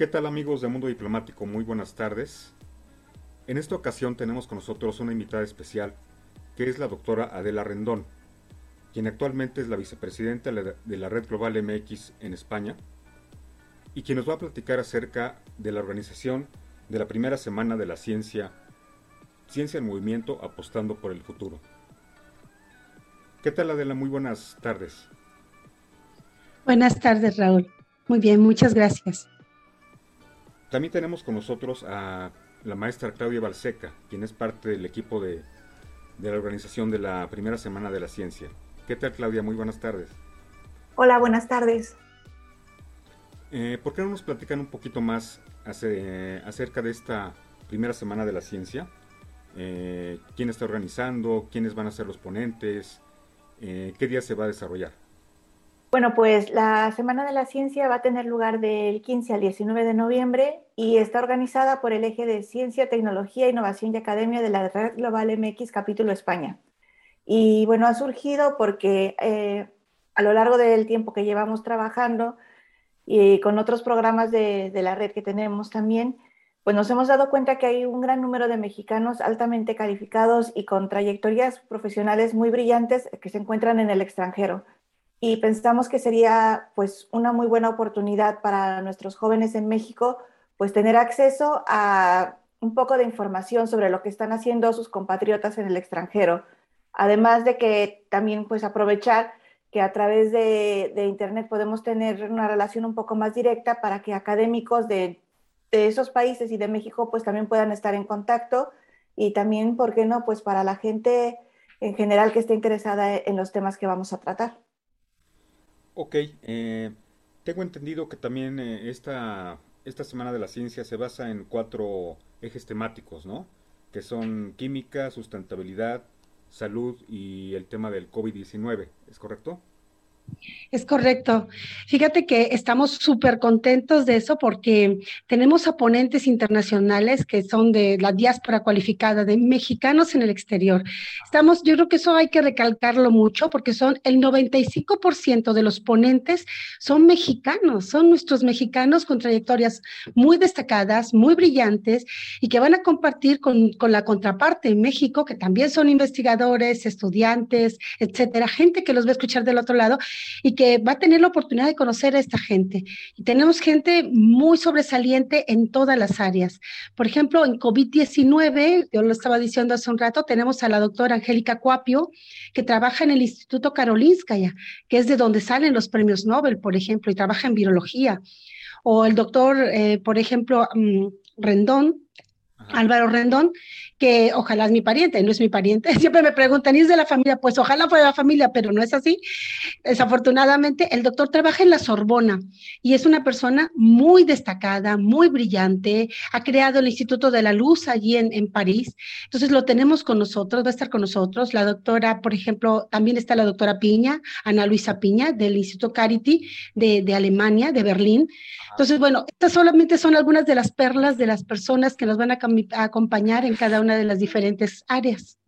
¿Qué tal amigos de Mundo Diplomático? Muy buenas tardes. En esta ocasión tenemos con nosotros una invitada especial, que es la doctora Adela Rendón, quien actualmente es la vicepresidenta de la Red Global MX en España, y quien nos va a platicar acerca de la organización de la primera semana de la ciencia, Ciencia en Movimiento apostando por el futuro. ¿Qué tal Adela? Muy buenas tardes. Buenas tardes Raúl. Muy bien, muchas gracias. También tenemos con nosotros a la maestra Claudia Balseca, quien es parte del equipo de, la organización de la primera semana de la ciencia. ¿Qué tal Claudia? Muy buenas tardes. Hola, buenas tardes. Eh, ¿Por qué no nos platican un poquito más acerca de esta primera semana de la ciencia? Eh, ¿Quién está organizando? ¿Quiénes van a ser los ponentes? Eh, ¿Qué día se va a desarrollar? Bueno, pues la Semana de la Ciencia va a tener lugar del 15 al 19 de noviembre y está organizada por el eje de Ciencia, Tecnología, Innovación y Academia de la Red Global MX Capítulo España. Y bueno, ha surgido porque eh, a lo largo del tiempo que llevamos trabajando y con otros programas de, de la red que tenemos también, pues nos hemos dado cuenta que hay un gran número de mexicanos altamente calificados y con trayectorias profesionales muy brillantes que se encuentran en el extranjero y pensamos que sería pues una muy buena oportunidad para nuestros jóvenes en México pues tener acceso a un poco de información sobre lo que están haciendo sus compatriotas en el extranjero. Además de que también pues aprovechar que a través de, Internet podemos tener una relación un poco más directa para que académicos de, de, esos países y de México pues también puedan estar en contacto y también, ¿por qué no? Pues para la gente en general que esté interesada en los temas que vamos a tratar. Ok, eh, tengo entendido que también eh, esta, esta Semana de la Ciencia se basa en cuatro ejes temáticos, ¿no? Que son química, sustentabilidad, salud y el tema del COVID-19, ¿es correcto? Es correcto. Fíjate que estamos súper contentos de eso porque tenemos a ponentes internacionales que son de la diáspora cualificada, de mexicanos en el exterior. Estamos, yo creo que eso hay que recalcarlo mucho porque son el 95% de los ponentes son mexicanos, son nuestros mexicanos con trayectorias muy destacadas, muy brillantes y que van a compartir con, con la contraparte en México, que también son investigadores, estudiantes, etcétera, gente que los va a escuchar del otro lado y que va a tener la oportunidad de conocer a esta gente. Y tenemos gente muy sobresaliente en todas las áreas. Por ejemplo, en COVID-19, yo lo estaba diciendo hace un rato, tenemos a la doctora Angélica Cuapio, que trabaja en el Instituto Karolinskaya, que es de donde salen los premios Nobel, por ejemplo, y trabaja en virología. O el doctor, eh, por ejemplo, mm, Rendón, Álvaro Rendón, que ojalá es mi pariente, no es mi pariente. Siempre me preguntan, ¿y es de la familia? Pues ojalá fuera de la familia, pero no es así. Desafortunadamente, el doctor trabaja en la Sorbona y es una persona muy destacada, muy brillante. Ha creado el Instituto de la Luz allí en, en París. Entonces lo tenemos con nosotros, va a estar con nosotros. La doctora, por ejemplo, también está la doctora Piña, Ana Luisa Piña, del Instituto Carity de, de Alemania, de Berlín. Entonces, bueno, estas solamente son algunas de las perlas de las personas que nos van a, acompañar en cada una de las diferentes áreas.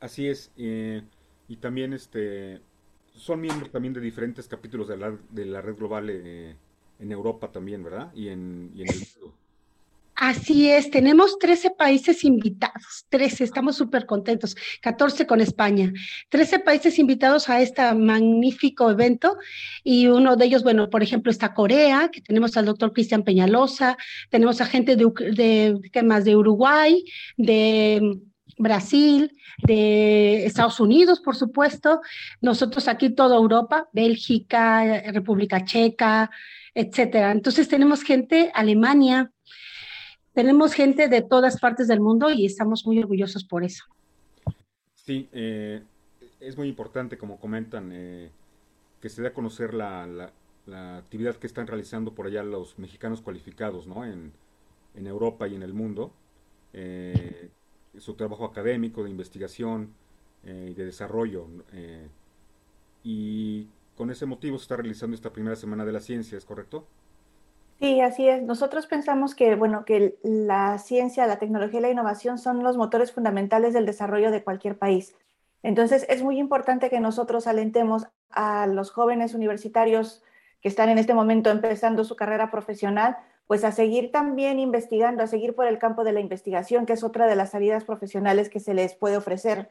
Así es, eh, y también este son miembros también de diferentes capítulos de la, de la red global eh, en Europa también, ¿verdad? Y en, y en el mundo. Así es, tenemos 13 países invitados, 13, estamos súper contentos, 14 con España, 13 países invitados a este magnífico evento y uno de ellos, bueno, por ejemplo, está Corea, que tenemos al doctor Cristian Peñalosa, tenemos a gente de, de, ¿qué más? de Uruguay, de Brasil, de Estados Unidos, por supuesto, nosotros aquí toda Europa, Bélgica, República Checa, etcétera. Entonces tenemos gente, Alemania, tenemos gente de todas partes del mundo y estamos muy orgullosos por eso. Sí, eh, es muy importante, como comentan, eh, que se dé a conocer la, actividad que están realizando por allá los mexicanos cualificados ¿no? en, Europa y en el mundo. Eh, su trabajo académico, de investigación y de desarrollo. y con ese motivo se está realizando esta primera semana de la ciencia, ¿es correcto? Sí, así es. Nosotros pensamos que, bueno, que la ciencia, la tecnología y la innovación son los motores fundamentales del desarrollo de cualquier país. Entonces, es muy importante que nosotros alentemos a los jóvenes universitarios que están en este momento empezando su carrera profesional, pues a seguir también investigando, a seguir por el campo de la investigación, que es otra de las salidas profesionales que se les puede ofrecer,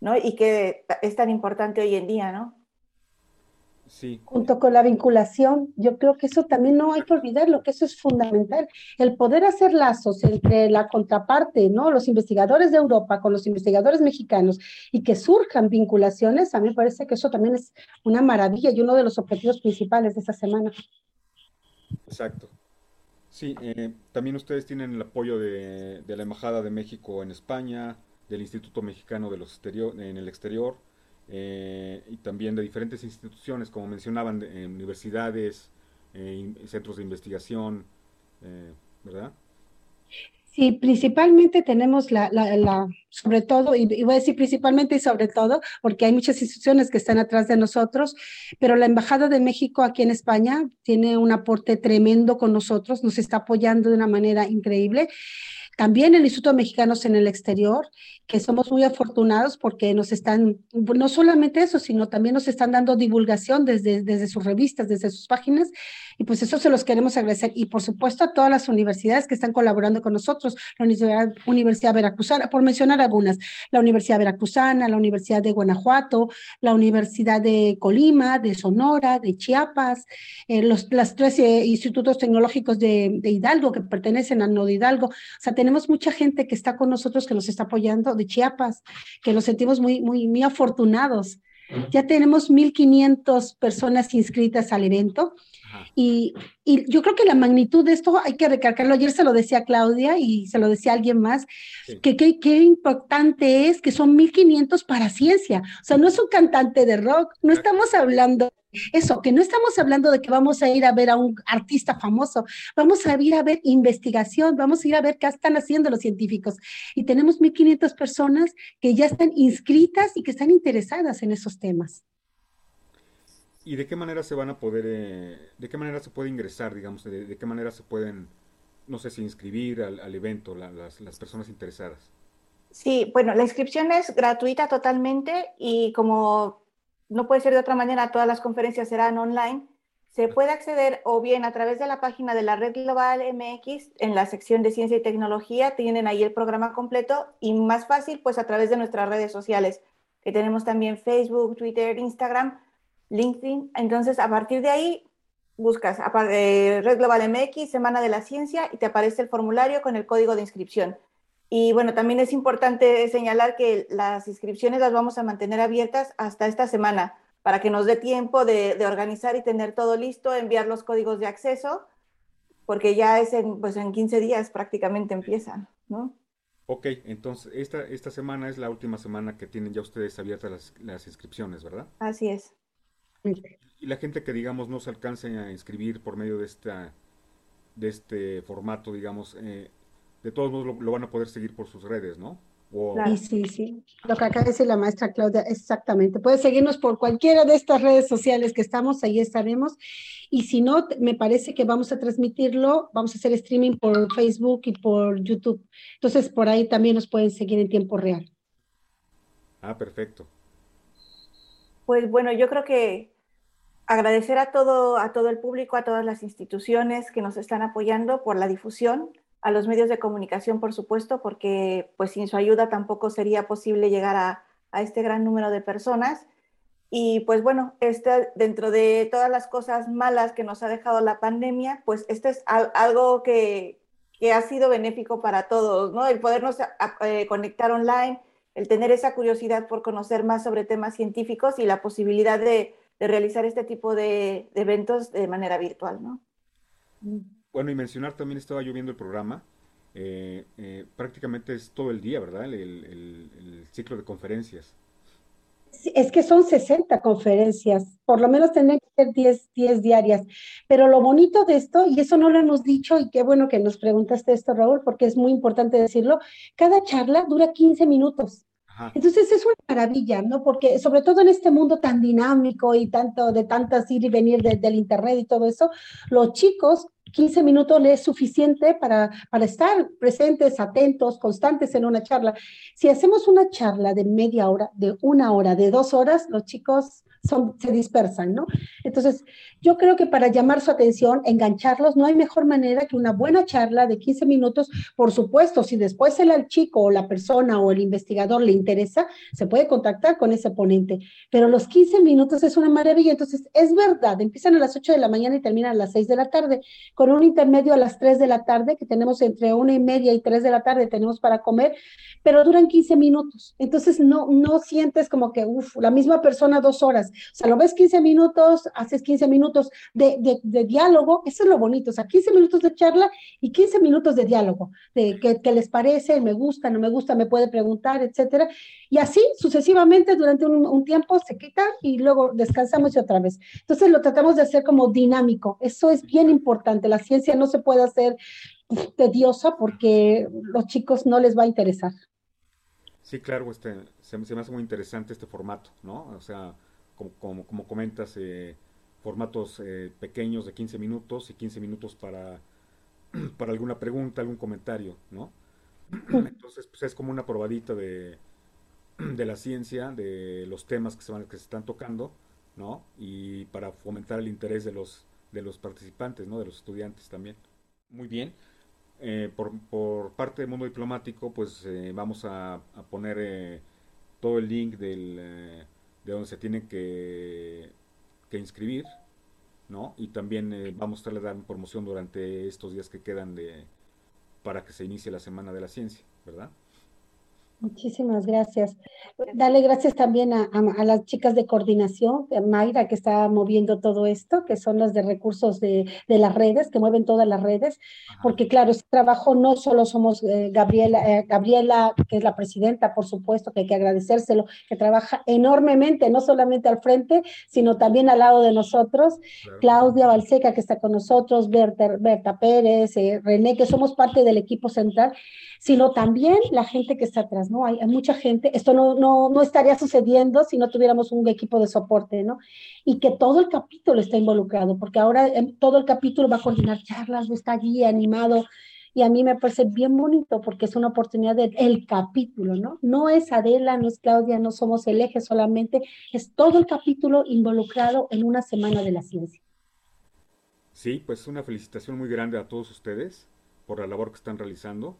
¿no? Y que es tan importante hoy en día, ¿no? Sí. Junto con la vinculación, yo creo que eso también no hay que olvidarlo, que eso es fundamental. El poder hacer lazos entre la contraparte, ¿no? Los investigadores de Europa con los investigadores mexicanos y que surjan vinculaciones, a mí me parece que eso también es una maravilla y uno de los objetivos principales de esta semana. Exacto. Sí, eh, también ustedes tienen el apoyo de, la Embajada de México en España, del Instituto Mexicano de los exterior, en el exterior, eh, y también de diferentes instituciones, como mencionaban, universidades, eh, centros de investigación, ¿verdad? Sí, principalmente tenemos la, la, sobre todo, y, voy a decir principalmente y sobre todo, porque hay muchas instituciones que están atrás de nosotros, pero la Embajada de México aquí en España tiene un aporte tremendo con nosotros, nos está apoyando de una manera increíble. También el Instituto de Mexicanos en el Exterior, que somos muy afortunados porque nos están, no solamente eso, sino también nos están dando divulgación desde, desde sus revistas, desde sus páginas, y pues eso se los queremos agradecer. Y por supuesto a todas las universidades que están colaborando con nosotros, la Universidad, Universidad Veracruzana, por mencionar algunas, la Universidad Veracruzana, la Universidad de Guanajuato, la Universidad de Colima, de Sonora, de Chiapas, eh, los las tres eh, institutos tecnológicos de, de, Hidalgo que pertenecen al Nodo Hidalgo. O sea, tenemos mucha gente que está con nosotros, que nos está apoyando de Chiapas, que nos sentimos muy, muy, muy afortunados. Ya tenemos 1.500 personas inscritas al evento y, y, yo creo que la magnitud de esto hay que recalcarlo. Ayer se lo decía Claudia y se lo decía alguien más, que qué importante es que son 1.500 para ciencia. O sea, no es un cantante de rock, no estamos hablando eso, que no estamos hablando de que vamos a ir a ver a un artista famoso, vamos a ir a ver investigación, vamos a ir a ver qué están haciendo los científicos. Y tenemos 1.500 personas que ya están inscritas y que están interesadas en esos temas. ¿Y de qué manera se van a poder, eh, de qué manera se puede ingresar, digamos, de, qué manera se pueden, no sé si inscribir al, evento las, las personas interesadas? Sí, bueno, la inscripción es gratuita totalmente y como no puede ser de otra manera, todas las conferencias serán online. Se puede acceder o bien a través de la página de la Red Global MX en la sección de Ciencia y Tecnología, tienen ahí el programa completo y más fácil pues a través de nuestras redes sociales, que tenemos también Facebook, Twitter, Instagram, LinkedIn. Entonces, a partir de ahí buscas eh, Red Global MX, Semana de la Ciencia y te aparece el formulario con el código de inscripción. Y bueno, también es importante señalar que las inscripciones las vamos a mantener abiertas hasta esta semana para que nos dé tiempo de, organizar y tener todo listo, enviar los códigos de acceso, porque ya es en, pues en 15 días prácticamente empiezan, ¿no? Ok, entonces esta, esta semana es la última semana que tienen ya ustedes abiertas las, las inscripciones, ¿verdad? Así es. Y la gente que digamos no se alcance a inscribir por medio de esta de este formato, digamos, eh, de todos modos lo, van a poder seguir por sus redes, ¿no? Sí, sí, sí. Lo que acaba de decir la maestra Claudia, exactamente. Puede seguirnos por cualquiera de estas redes sociales que estamos, ahí estaremos. Y si no, me parece que vamos a transmitirlo, vamos a hacer streaming por Facebook y por YouTube. Entonces, por ahí también nos pueden seguir en tiempo real. Ah, perfecto. Pues bueno, yo creo que agradecer a todo, a todo el público, a todas las instituciones que nos están apoyando por la difusión a los medios de comunicación, por supuesto, porque pues sin su ayuda tampoco sería posible llegar a, este gran número de personas. Y pues bueno, este, dentro de todas las cosas malas que nos ha dejado la pandemia, pues este es algo que, ha sido benéfico para todos, ¿no? El podernos eh, conectar online, el tener esa curiosidad por conocer más sobre temas científicos y la posibilidad de, realizar este tipo de, de, eventos de manera virtual, ¿no? Mm. Bueno, y mencionar también estaba yo viendo el programa. Eh, eh, prácticamente es todo el día, ¿verdad? El, ciclo de conferencias. Es que son 60 conferencias, por lo menos tendrían que ser 10, 10 diarias. Pero lo bonito de esto, y eso no lo hemos dicho, y qué bueno que nos preguntaste esto, Raúl, porque es muy importante decirlo, cada charla dura 15 minutos. Entonces es una maravilla, ¿no? Porque sobre todo en este mundo tan dinámico y tanto de tantas ir y venir del internet y todo eso, los chicos 15 minutos les es suficiente para, para estar presentes, atentos, constantes en una charla. Si hacemos una charla de media hora, de una hora, de dos horas, los chicos son, se dispersan, ¿no? Entonces, yo creo que para llamar su atención, engancharlos, no hay mejor manera que una buena charla de 15 minutos. Por supuesto, si después el, chico o la persona o el investigador le interesa, se puede contactar con ese ponente. Pero los 15 minutos es una maravilla. Entonces, es verdad, empiezan a las 8 de la mañana y terminan a las 6 de la tarde, con un intermedio a las 3 de la tarde, que tenemos entre una y media y 3 de la tarde, tenemos para comer, pero duran 15 minutos. Entonces, no, no sientes como que, uff, la misma persona dos horas. O sea, lo ves 15 minutos, haces 15 minutos de, diálogo, eso es lo bonito, o sea, 15 minutos de charla y 15 minutos de diálogo, de qué, les parece, me gusta, no me gusta, me puede preguntar, etcétera. Y así sucesivamente durante un, un tiempo se quita y luego descansamos y otra vez. Entonces lo tratamos de hacer como dinámico, eso es bien importante, la ciencia no se puede hacer tediosa porque los chicos no les va a interesar. Sí, claro, este, se, me hace muy interesante este formato, ¿no? O sea, como, como, comentas, eh, formatos eh, pequeños de 15 minutos y 15 minutos para, para alguna pregunta, algún comentario, ¿no? Entonces, pues es como una probadita de, de la ciencia, de los temas que se, van, que se están tocando, ¿no? Y para fomentar el interés de los, de los participantes, ¿no? De los estudiantes también. Muy bien. Eh, por, por, parte del mundo diplomático, pues eh, vamos a, poner todo el link del, de donde se tienen que, que inscribir, ¿no? Y también vamos a dando promoción durante estos días que quedan de, para que se inicie la Semana de la Ciencia, ¿verdad? Muchísimas gracias. Dale gracias también a, las chicas de coordinación, a Mayra, que está moviendo todo esto, que son las de recursos de, las redes, que mueven todas las redes, porque claro, este trabajo no solo somos eh, Gabriela, eh, Gabriela, que es la presidenta, por supuesto, que hay que agradecérselo, que trabaja enormemente, no solamente al frente, sino también al lado de nosotros, Claudia Balseca, que está con nosotros, Berta, Berta Pérez, eh, René, que somos parte del equipo central, sino también la gente que está atrás, ¿no? Hay, mucha gente, esto no, no, no, estaría sucediendo si no tuviéramos un equipo de soporte, ¿no? Y que todo el capítulo está involucrado, porque ahora em, todo el capítulo va a coordinar charlas, está allí animado, y a mí me parece bien bonito porque es una oportunidad del el capítulo, ¿no? No es Adela, no es Claudia, no somos el eje solamente, es todo el capítulo involucrado en una semana de la ciencia. Sí, pues una felicitación muy grande a todos ustedes por la labor que están realizando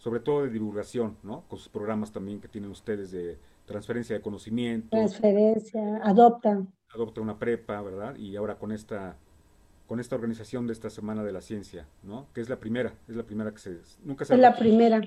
sobre todo de divulgación, ¿no? Con sus programas también que tienen ustedes de transferencia de conocimiento. Transferencia, adopta. Adopta una prepa, ¿verdad? Y ahora con esta con esta organización de esta Semana de la Ciencia, ¿no? Que es la primera, es la primera que se... Nunca se... Es la primera.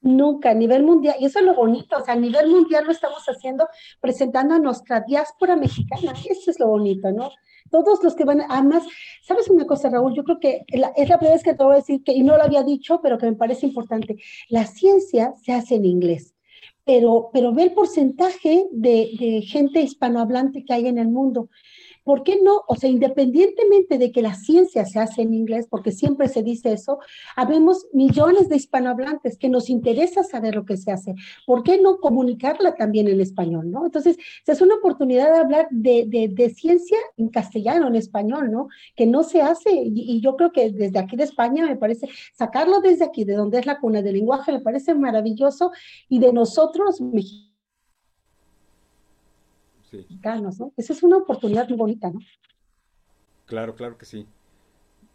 Nunca, a nivel mundial, y eso es lo bonito, o sea, a nivel mundial lo estamos haciendo presentando a nuestra diáspora mexicana, eso es lo bonito, ¿no? Todos los que van, además, ¿sabes una cosa, Raúl? Yo creo que es la primera vez que te voy a decir que, y no lo había dicho, pero que me parece importante, la ciencia se hace en inglés. Pero, pero ve el porcentaje de, de gente hispanohablante que hay en el mundo. ¿Por qué no? O sea, independientemente de que la ciencia se hace en inglés, porque siempre se dice eso, habemos millones de hispanohablantes que nos interesa saber lo que se hace. ¿Por qué no comunicarla también en español, no? Entonces, es una oportunidad de hablar de, ciencia en castellano, en español, ¿no? Que no se hace, y, y, yo creo que desde aquí de España me parece, sacarlo desde aquí, de donde es la cuna del lenguaje, me parece maravilloso, y de nosotros, mexicanos, ¿no? Esa es una oportunidad muy bonita, ¿no? Claro, claro que sí.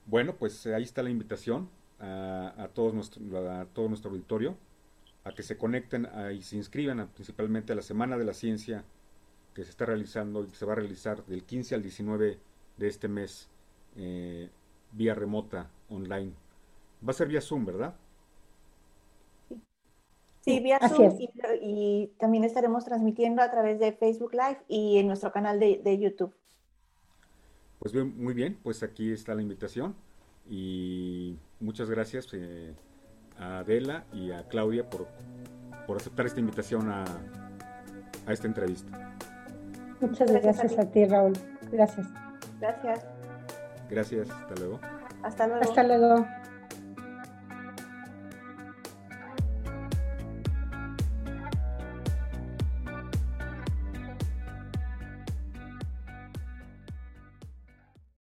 Bueno, pues ahí está la invitación a, todos nuestro, a todo nuestro auditorio a que se conecten y se inscriban principalmente a la Semana de la Ciencia que se está realizando y que se va a realizar del 15 al 19 de este mes eh, vía remota online. Va a ser vía Zoom, ¿verdad? Sí, vía Zoom y, también estaremos transmitiendo a través de Facebook Live y en nuestro canal de, YouTube. Pues bien, muy bien, pues aquí está la invitación y muchas gracias eh, a Adela y a Claudia por, por aceptar esta invitación a, a esta entrevista. Muchas gracias, a, ti, Raúl. Gracias. Gracias. Gracias, hasta luego. Hasta luego. Hasta luego.